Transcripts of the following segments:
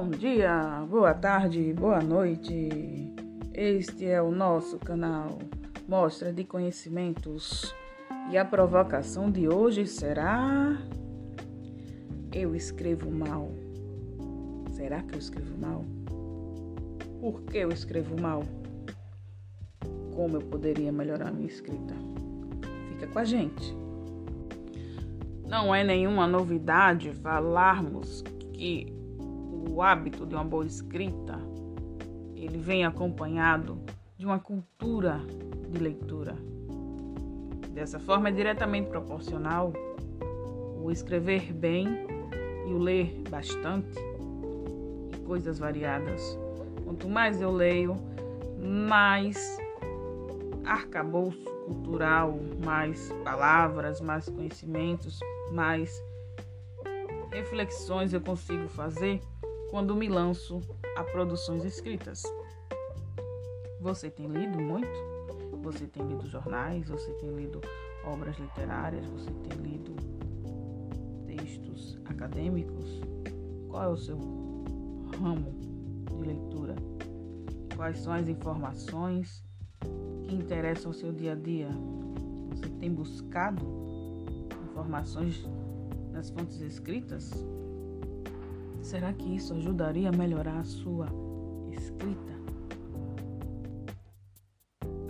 Bom dia, boa tarde, boa noite. Este é o nosso canal Mostra de Conhecimentos e a provocação de hoje será: Eu escrevo mal. Será que eu escrevo mal? Por que eu escrevo mal? Como eu poderia melhorar minha escrita? Fica com a gente. Não é nenhuma novidade falarmos que o hábito de uma boa escrita ele vem acompanhado de uma cultura de leitura. Dessa forma, é diretamente proporcional o escrever bem e o ler bastante e coisas variadas. Quanto mais eu leio, mais arcabouço cultural, mais palavras, mais conhecimentos, mais reflexões eu consigo fazer quando me lanço a produções escritas. Você tem lido muito? Você tem lido jornais? Você tem lido obras literárias? Você tem lido textos acadêmicos? Qual é o seu ramo de leitura? Quais são as informações que interessam ao seu dia a dia? Você tem buscado informações nas fontes escritas? Será que isso ajudaria a melhorar a sua escrita?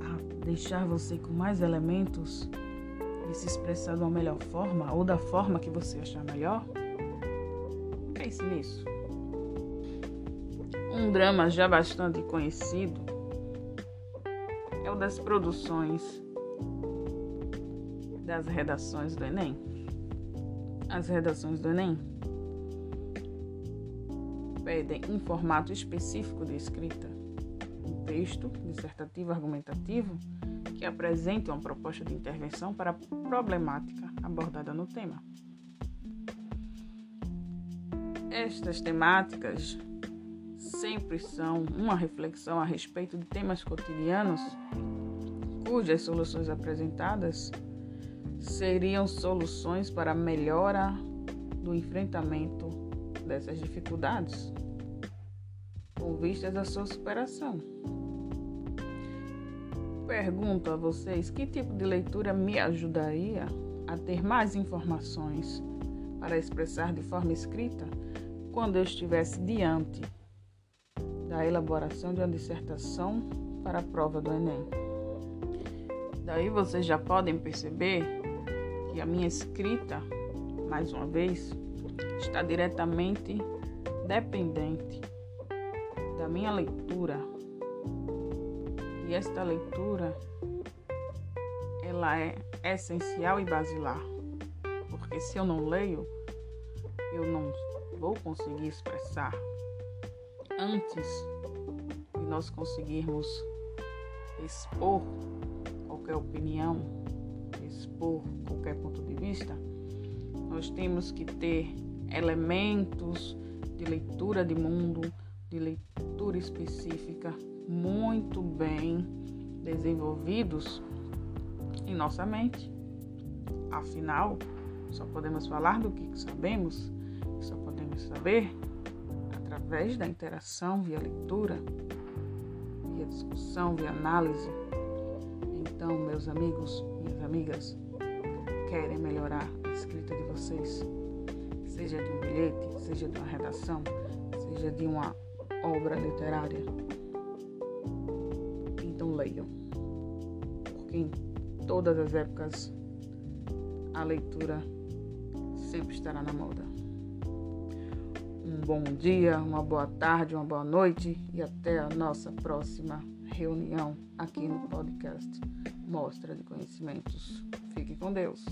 A deixar você com mais elementos e se expressar de uma melhor forma ou da forma que você achar melhor? Pense nisso. Um drama já bastante conhecido é o das produções das redações do Enem. As redações do Enem pedem um formato específico de escrita, um texto dissertativo argumentativo que apresente uma proposta de intervenção para a problemática abordada no tema. Estas temáticas sempre são uma reflexão a respeito de temas cotidianos cujas soluções apresentadas seriam soluções para a melhora do enfrentamento dessas dificuldades, com vistas à sua superação. Pergunto a vocês que tipo de leitura me ajudaria a ter mais informações para expressar de forma escrita quando eu estivesse diante da elaboração de uma dissertação para a prova do Enem. Daí vocês já podem perceber que a minha escrita, mais uma vez, está diretamente dependente da minha leitura. E esta leitura ela é essencial e basilar, porque se eu não leio, eu não vou conseguir expressar antes de nós conseguirmos expor qualquer opinião, expor qualquer ponto de vista, nós temos que ter elementos de leitura de mundo, de leitura específica muito bem desenvolvidos em nossa mente. Afinal, só podemos falar do que sabemos, só podemos saber através da interação via leitura, via discussão, via análise. Então, meus amigos, minhas amigas, querem melhorar a escrita de vocês? seja de um bilhete, seja de uma redação, seja de uma obra literária. Então leiam, porque em todas as épocas a leitura sempre estará na moda. Um bom dia, uma boa tarde, uma boa noite e até a nossa próxima reunião aqui no podcast Mostra de Conhecimentos. Fique com Deus.